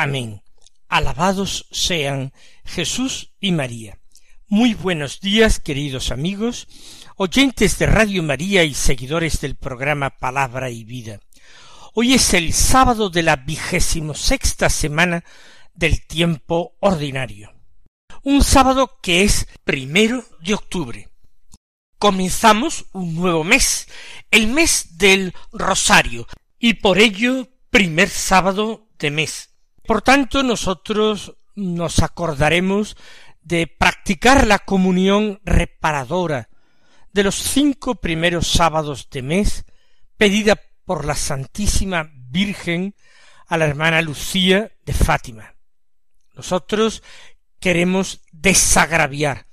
Amén. Alabados sean Jesús y María. Muy buenos días, queridos amigos, oyentes de Radio María y seguidores del programa Palabra y Vida. Hoy es el sábado de la vigésimo sexta semana del tiempo ordinario. Un sábado que es primero de octubre comenzamos un nuevo mes, el mes del Rosario, y por ello primer sábado de mes. Por tanto, nosotros nos acordaremos de practicar la comunión reparadora de los cinco primeros sábados de mes, pedida por la Santísima Virgen a la hermana Lucía de Fátima. Nosotros queremos desagraviar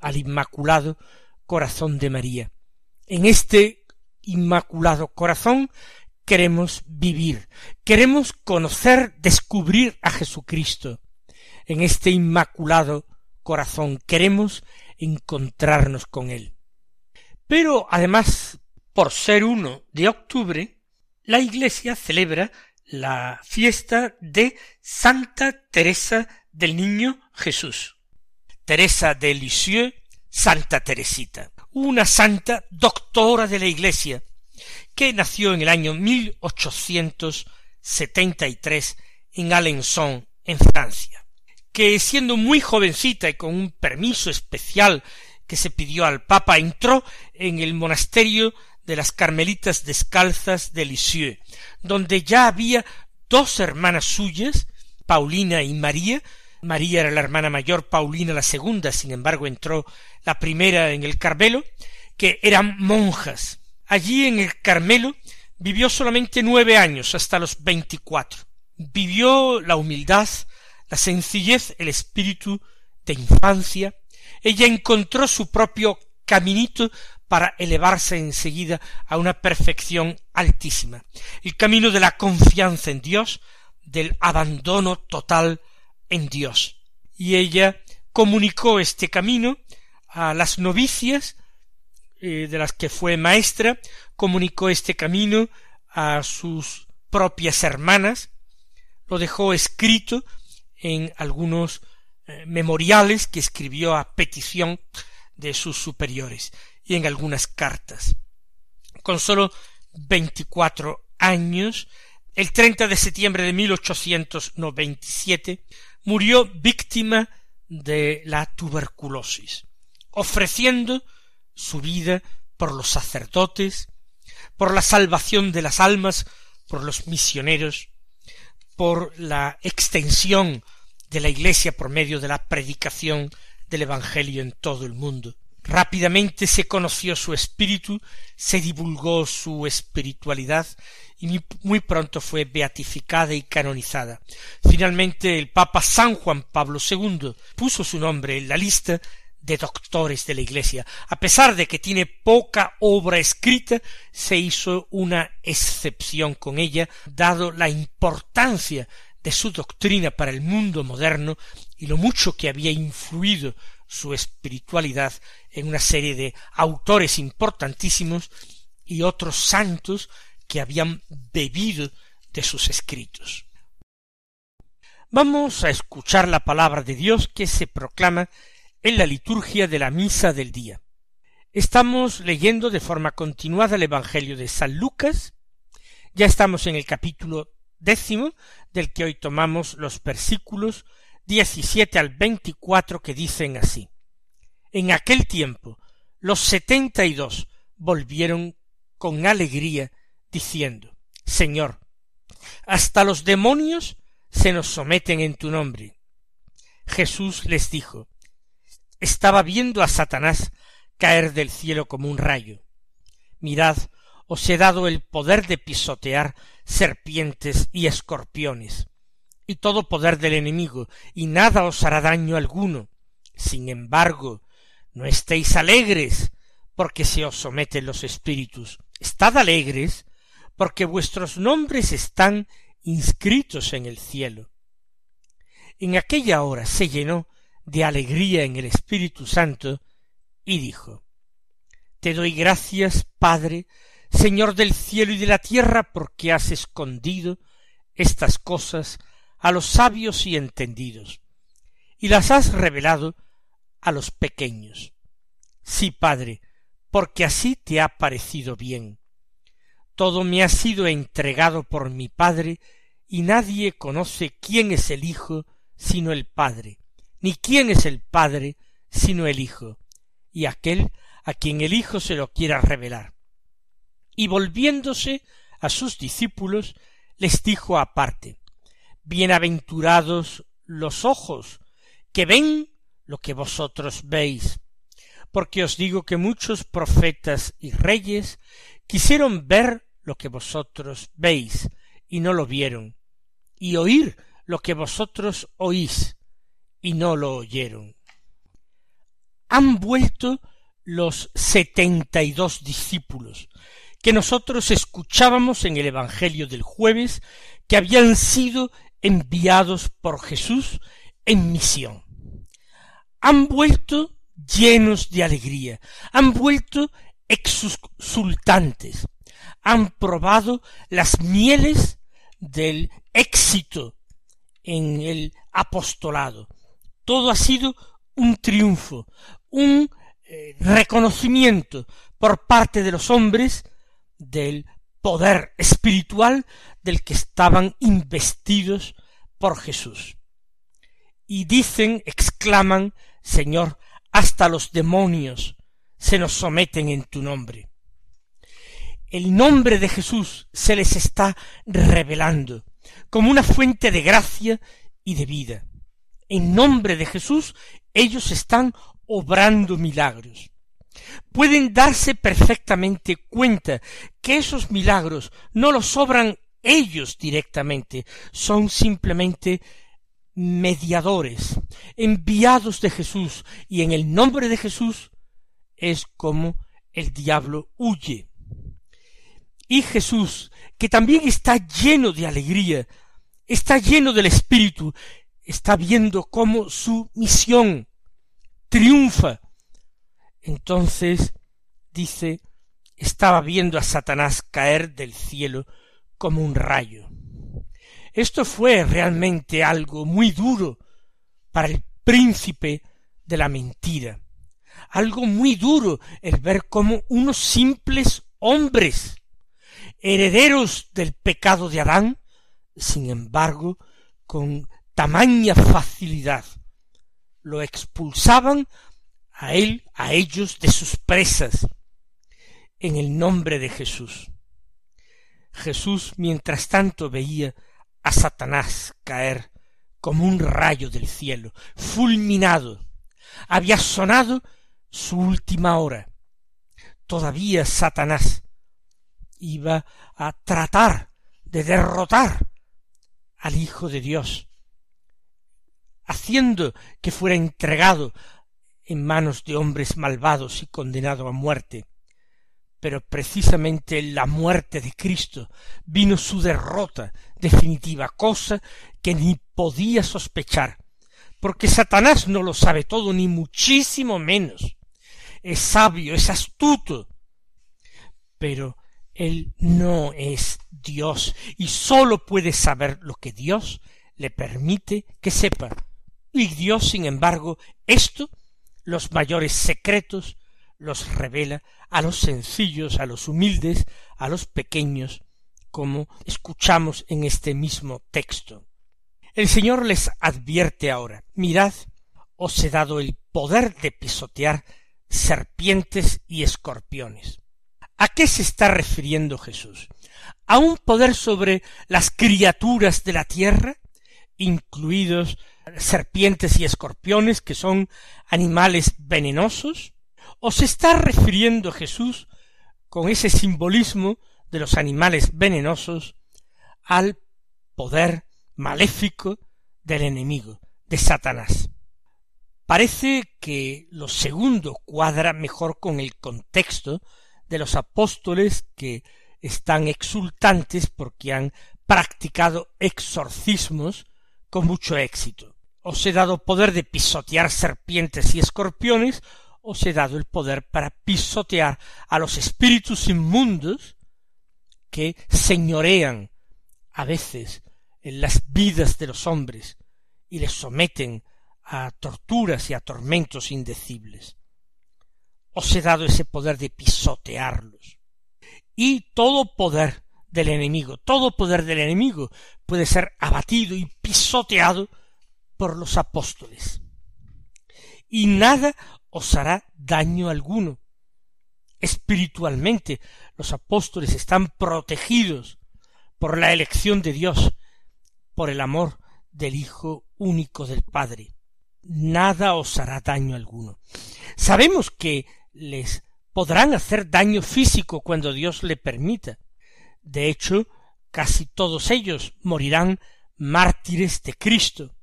al Inmaculado corazón de María. En este inmaculado corazón queremos vivir, queremos conocer, descubrir a Jesucristo. En este inmaculado corazón queremos encontrarnos con Él. Pero además, por ser uno de octubre, la Iglesia celebra la fiesta de Santa Teresa del Niño Jesús. Teresa de Lisieux Santa Teresita, una santa doctora de la Iglesia, que nació en el año 1873 en Alençon, en Francia, que siendo muy jovencita y con un permiso especial que se pidió al Papa, entró en el monasterio de las Carmelitas Descalzas de Lisieux, donde ya había dos hermanas suyas, Paulina y María, María era la hermana mayor, Paulina la segunda, sin embargo entró la primera en el Carmelo, que eran monjas. Allí en el Carmelo vivió solamente nueve años, hasta los veinticuatro. Vivió la humildad, la sencillez, el espíritu de infancia. Ella encontró su propio caminito para elevarse enseguida a una perfección altísima. El camino de la confianza en Dios, del abandono total en Dios. Y ella comunicó este camino a las novicias, eh, de las que fue maestra, comunicó este camino a sus propias hermanas, lo dejó escrito en algunos eh, memoriales que escribió a petición de sus superiores y en algunas cartas. Con sólo veinticuatro años, el 30 de septiembre de 1897, murió víctima de la tuberculosis, ofreciendo su vida por los sacerdotes, por la salvación de las almas, por los misioneros, por la extensión de la Iglesia por medio de la predicación del Evangelio en todo el mundo. Rápidamente se conoció su espíritu, se divulgó su espiritualidad y muy pronto fue beatificada y canonizada. Finalmente el Papa San Juan Pablo II puso su nombre en la lista de doctores de la Iglesia. A pesar de que tiene poca obra escrita, se hizo una excepción con ella, dado la importancia de su doctrina para el mundo moderno y lo mucho que había influido su espiritualidad en una serie de autores importantísimos y otros santos que habían bebido de sus escritos. Vamos a escuchar la palabra de Dios que se proclama en la liturgia de la misa del día. Estamos leyendo de forma continuada el Evangelio de San Lucas. Ya estamos en el capítulo décimo, del que hoy tomamos los versículos diecisiete al veinticuatro que dicen así. En aquel tiempo los setenta y dos volvieron con alegría diciendo, Señor, hasta los demonios se nos someten en tu nombre. Jesús les dijo, estaba viendo a Satanás caer del cielo como un rayo. Mirad, os he dado el poder de pisotear serpientes y escorpiones, y todo poder del enemigo, y nada os hará daño alguno. Sin embargo, no estéis alegres, porque se os someten los espíritus. Estad alegres, porque vuestros nombres están inscritos en el cielo. En aquella hora se llenó de alegría en el Espíritu Santo y dijo, Te doy gracias, Padre, Señor del cielo y de la tierra, porque has escondido estas cosas a los sabios y entendidos, y las has revelado a los pequeños. Sí, Padre, porque así te ha parecido bien. Todo me ha sido entregado por mi Padre, y nadie conoce quién es el Hijo sino el Padre, ni quién es el Padre sino el Hijo, y aquel a quien el Hijo se lo quiera revelar. Y volviéndose a sus discípulos, les dijo aparte, Bienaventurados los ojos que ven lo que vosotros veis, porque os digo que muchos profetas y reyes quisieron ver lo que vosotros veis y no lo vieron, y oír lo que vosotros oís y no lo oyeron. Han vuelto los setenta y dos discípulos que nosotros escuchábamos en el Evangelio del jueves que habían sido enviados por Jesús en misión. Han vuelto llenos de alegría, han vuelto exultantes, han probado las mieles del éxito en el apostolado. Todo ha sido un triunfo, un eh, reconocimiento por parte de los hombres del poder espiritual del que estaban investidos por Jesús. Y dicen, exclaman, Señor, hasta los demonios se nos someten en tu nombre. El nombre de Jesús se les está revelando como una fuente de gracia y de vida. En nombre de Jesús ellos están obrando milagros. Pueden darse perfectamente cuenta que esos milagros no los obran ellos directamente, son simplemente mediadores, enviados de Jesús, y en el nombre de Jesús es como el diablo huye. Y Jesús, que también está lleno de alegría, está lleno del Espíritu, está viendo cómo su misión triunfa. Entonces, dice, estaba viendo a Satanás caer del cielo como un rayo. Esto fue realmente algo muy duro para el príncipe de la mentira, algo muy duro el ver cómo unos simples hombres, herederos del pecado de Adán, sin embargo, con tamaña facilidad, lo expulsaban a él, a ellos de sus presas, en el nombre de Jesús. Jesús, mientras tanto, veía a Satanás caer como un rayo del cielo, fulminado. Había sonado su última hora. Todavía Satanás iba a tratar de derrotar al Hijo de Dios, haciendo que fuera entregado en manos de hombres malvados y condenado a muerte pero precisamente en la muerte de Cristo vino su derrota definitiva, cosa que ni podía sospechar, porque Satanás no lo sabe todo, ni muchísimo menos. Es sabio, es astuto, pero él no es Dios y sólo puede saber lo que Dios le permite que sepa. Y Dios, sin embargo, esto, los mayores secretos, los revela a los sencillos, a los humildes, a los pequeños, como escuchamos en este mismo texto. El Señor les advierte ahora, mirad, os he dado el poder de pisotear serpientes y escorpiones. ¿A qué se está refiriendo Jesús? ¿A un poder sobre las criaturas de la tierra, incluidos serpientes y escorpiones, que son animales venenosos? ¿O se está refiriendo Jesús con ese simbolismo de los animales venenosos al poder maléfico del enemigo, de Satanás. Parece que lo segundo cuadra mejor con el contexto de los apóstoles que están exultantes porque han practicado exorcismos con mucho éxito. Os he dado poder de pisotear serpientes y escorpiones, os he dado el poder para pisotear a los espíritus inmundos que señorean a veces en las vidas de los hombres y les someten a torturas y a tormentos indecibles. Os he dado ese poder de pisotearlos. Y todo poder del enemigo, todo poder del enemigo puede ser abatido y pisoteado por los apóstoles. Y nada os hará daño alguno. Espiritualmente los apóstoles están protegidos por la elección de Dios, por el amor del Hijo único del Padre. Nada os hará daño alguno. Sabemos que les podrán hacer daño físico cuando Dios le permita. De hecho, casi todos ellos morirán mártires de Cristo.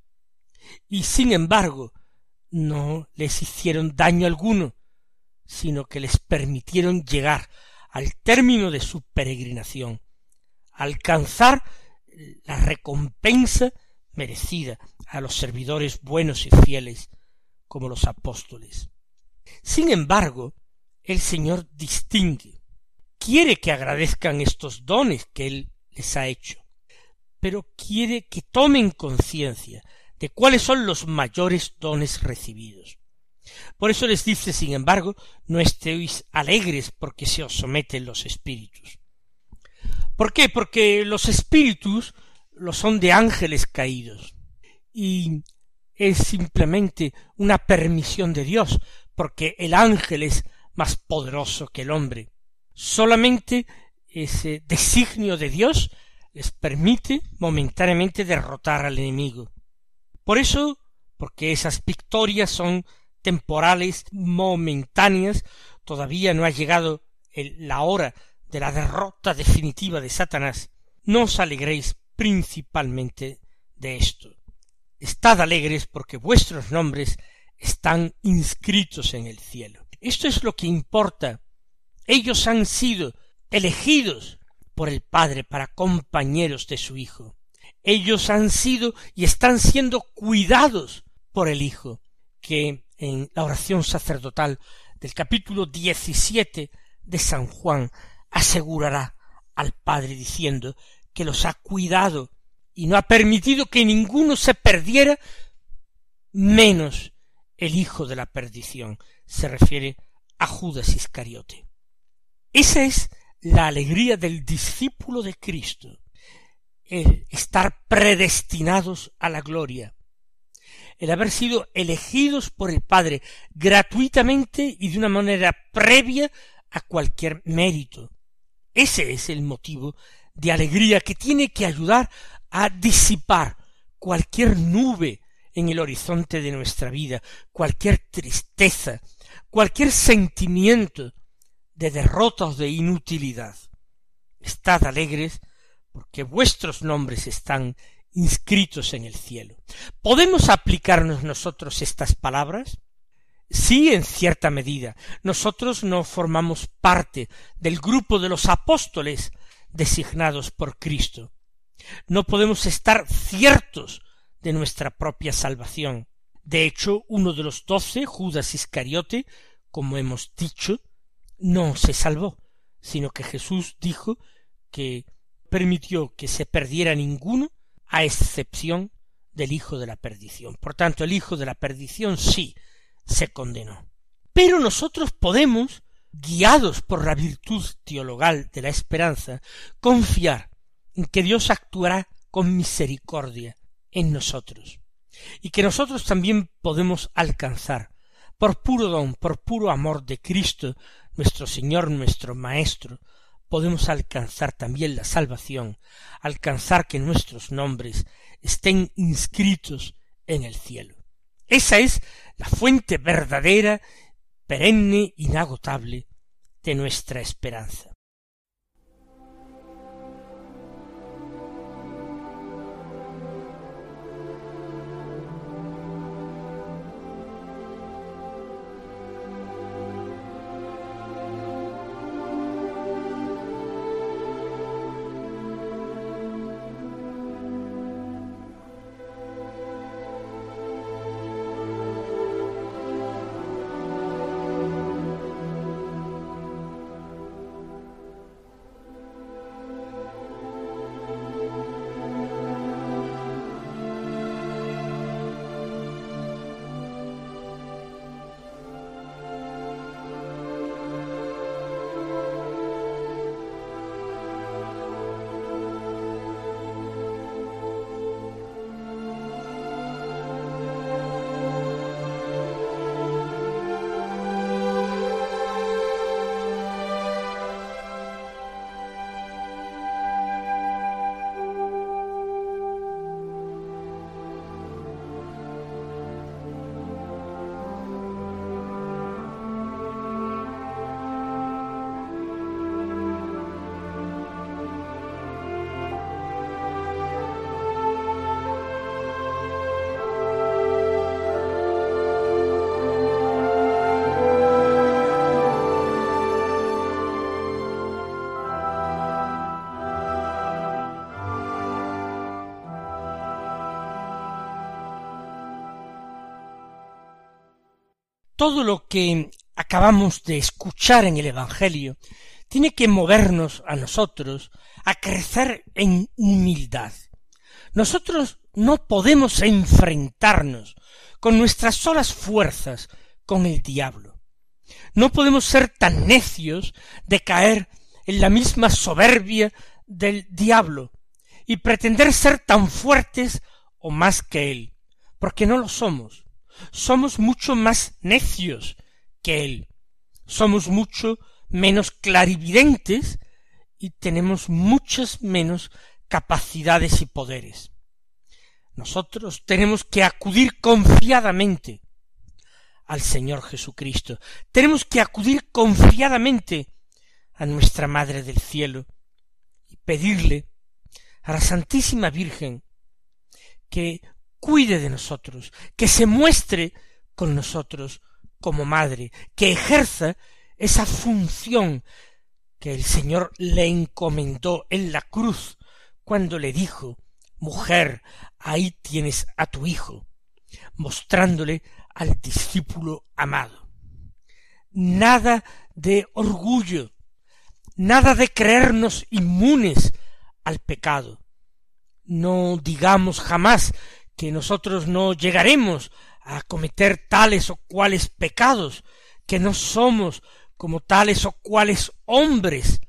Y sin embargo, no les hicieron daño alguno, sino que les permitieron llegar al término de su peregrinación, alcanzar la recompensa merecida a los servidores buenos y fieles como los apóstoles. Sin embargo, el Señor distingue, quiere que agradezcan estos dones que Él les ha hecho, pero quiere que tomen conciencia de cuáles son los mayores dones recibidos. Por eso les dice, sin embargo, no estéis alegres porque se os someten los espíritus. ¿Por qué? Porque los espíritus lo son de ángeles caídos. Y es simplemente una permisión de Dios, porque el ángel es más poderoso que el hombre. Solamente ese designio de Dios les permite momentáneamente derrotar al enemigo. Por eso, porque esas victorias son temporales, momentáneas, todavía no ha llegado la hora de la derrota definitiva de Satanás, no os alegréis principalmente de esto. Estad alegres porque vuestros nombres están inscritos en el cielo. Esto es lo que importa. Ellos han sido elegidos por el Padre para compañeros de su Hijo. Ellos han sido y están siendo cuidados por el Hijo, que en la oración sacerdotal del capítulo diecisiete de San Juan asegurará al Padre diciendo que los ha cuidado y no ha permitido que ninguno se perdiera, menos el hijo de la perdición. Se refiere a Judas Iscariote. Esa es la alegría del discípulo de Cristo, estar predestinados a la gloria, el haber sido elegidos por el Padre gratuitamente y de una manera previa a cualquier mérito. Ese es el motivo de alegría que tiene que ayudar a disipar cualquier nube en el horizonte de nuestra vida, cualquier tristeza, cualquier sentimiento de derrota o de inutilidad. Estad alegres porque vuestros nombres están inscritos en el cielo. ¿Podemos aplicarnos nosotros estas palabras? Sí, en cierta medida. Nosotros no formamos parte del grupo de los apóstoles designados por Cristo. No podemos estar ciertos de nuestra propia salvación. De hecho, uno de los doce, Judas Iscariote, como hemos dicho, no se salvó, sino que Jesús dijo que permitió que se perdiera ninguno, a excepción del hijo de la perdición. Por tanto, el hijo de la perdición sí se condenó. Pero nosotros podemos guiados por la virtud teologal de la esperanza, confiar en que Dios actuará con misericordia en nosotros, y que nosotros también podemos alcanzar, por puro don, por puro amor de Cristo, nuestro Señor, nuestro Maestro, podemos alcanzar también la salvación, alcanzar que nuestros nombres estén inscritos en el cielo. Esa es la fuente verdadera perenne, inagotable, de nuestra esperanza. Todo lo que acabamos de escuchar en el Evangelio tiene que movernos a nosotros a crecer en humildad. Nosotros no podemos enfrentarnos con nuestras solas fuerzas con el diablo. No podemos ser tan necios de caer en la misma soberbia del diablo y pretender ser tan fuertes o más que él, porque no lo somos. Somos mucho más necios que él. Somos mucho menos clarividentes y tenemos muchas menos capacidades y poderes. Nosotros tenemos que acudir confiadamente al Señor Jesucristo. Tenemos que acudir confiadamente a nuestra Madre del Cielo y pedirle a la Santísima Virgen que cuide de nosotros, que se muestre con nosotros como madre, que ejerza esa función que el Señor le encomendó en la cruz cuando le dijo Mujer, ahí tienes a tu hijo, mostrándole al discípulo amado. Nada de orgullo, nada de creernos inmunes al pecado. No digamos jamás que nosotros no llegaremos a cometer tales o cuales pecados, que no somos como tales o cuales hombres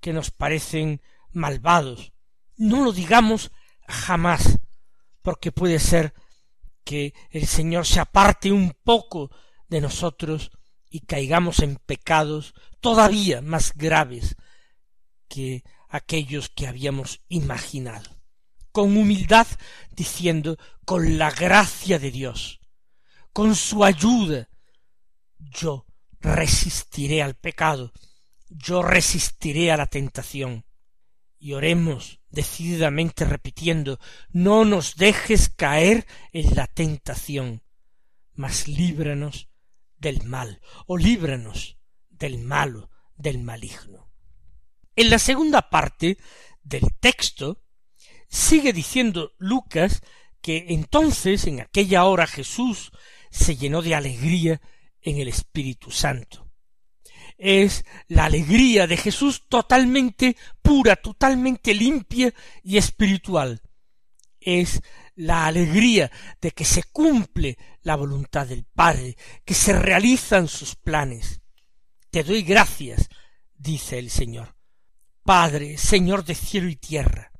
que nos parecen malvados. No lo digamos jamás, porque puede ser que el Señor se aparte un poco de nosotros y caigamos en pecados todavía más graves que aquellos que habíamos imaginado. Con humildad diciendo, con la gracia de Dios, con su ayuda, yo resistiré al pecado, yo resistiré a la tentación. Y oremos decididamente repitiendo, no nos dejes caer en la tentación, mas líbranos del mal, o líbranos del malo, del maligno. En la segunda parte del texto sigue diciendo Lucas que entonces en aquella hora Jesús se llenó de alegría en el Espíritu Santo es la alegría de Jesús totalmente pura, totalmente limpia y espiritual. Es la alegría de que se cumple la voluntad del Padre, que se realizan sus planes. Te doy gracias, dice el Señor. Padre, Señor de cielo y tierra,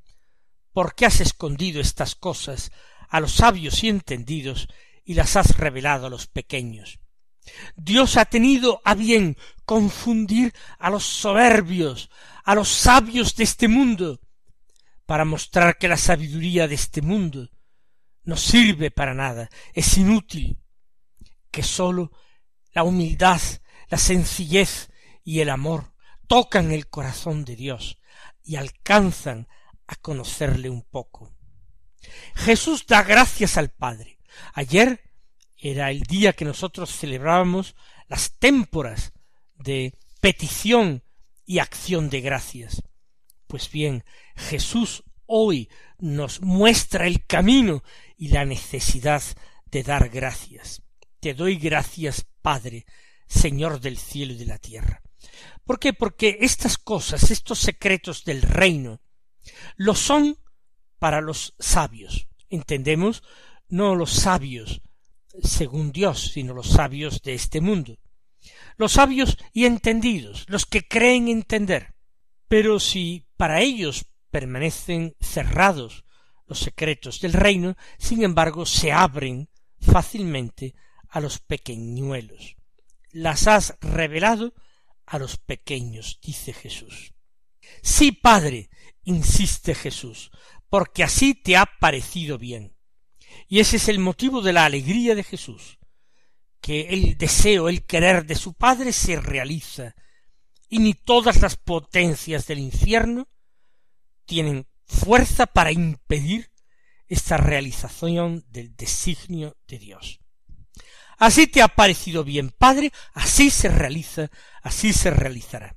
¿por qué has escondido estas cosas a los sabios y entendidos y las has revelado a los pequeños? Dios ha tenido a bien confundir a los soberbios, a los sabios de este mundo, para mostrar que la sabiduría de este mundo no sirve para nada, es inútil, que sólo la humildad, la sencillez y el amor tocan el corazón de Dios y alcanzan a conocerle un poco. Jesús da gracias al Padre. Ayer era el día que nosotros celebrábamos las témporas de petición y acción de gracias. Pues bien, Jesús hoy nos muestra el camino y la necesidad de dar gracias. Te doy gracias, Padre, Señor del cielo y de la tierra. ¿Por qué? Porque estas cosas, estos secretos del reino, lo son para los sabios. Entendemos, no los sabios según Dios, sino los sabios de este mundo. Los sabios y entendidos, los que creen entender. Pero si para ellos permanecen cerrados los secretos del reino, sin embargo se abren fácilmente a los pequeñuelos. Las has revelado a los pequeños, dice Jesús. Sí, Padre, insiste Jesús, porque así te ha parecido bien. Y ese es el motivo de la alegría de Jesús, que el deseo, el querer de su Padre se realiza, y ni todas las potencias del infierno tienen fuerza para impedir esta realización del designio de Dios. Así te ha parecido bien, Padre, así se realiza, así se realizará.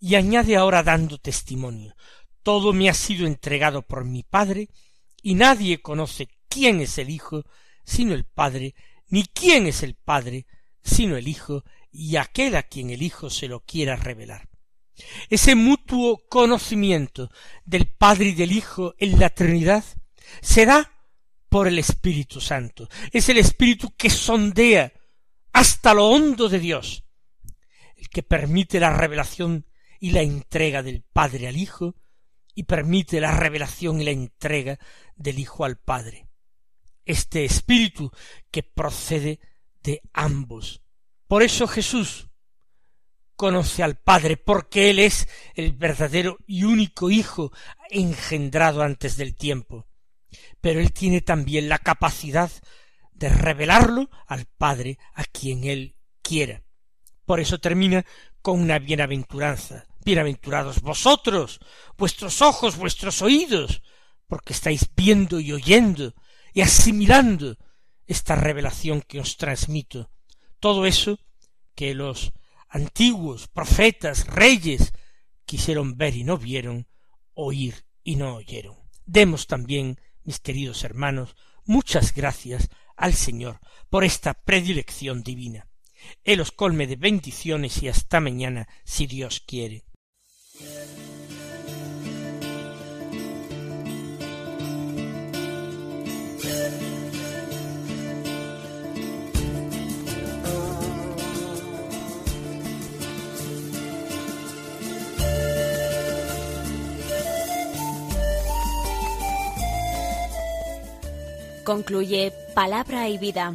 Y añade ahora dando testimonio, todo me ha sido entregado por mi Padre, y nadie conoce quién es el Hijo sino el Padre, ni quién es el Padre, sino el Hijo y aquel a quien el Hijo se lo quiera revelar. Ese mutuo conocimiento del Padre y del Hijo en la Trinidad se da por el Espíritu Santo. Es el Espíritu que sondea hasta lo hondo de Dios, el que permite la revelación y la entrega del Padre al Hijo, y permite la revelación y la entrega del Hijo al Padre. Este Espíritu que procede de ambos. Por eso Jesús conoce al Padre, porque Él es el verdadero y único Hijo engendrado antes del tiempo. Pero Él tiene también la capacidad de revelarlo al Padre a quien Él quiera. Por eso termina con una bienaventuranza. Bienaventurados vosotros, vuestros ojos, vuestros oídos, porque estáis viendo y oyendo y asimilando esta revelación que os transmito. Todo eso que los antiguos profetas, reyes, quisieron ver y no vieron, oír y no oyeron. Demos también, mis queridos hermanos, muchas gracias al Señor por esta predilección divina. Él os colme de bendiciones y hasta mañana, si Dios quiere. Concluye Palabra y Vida,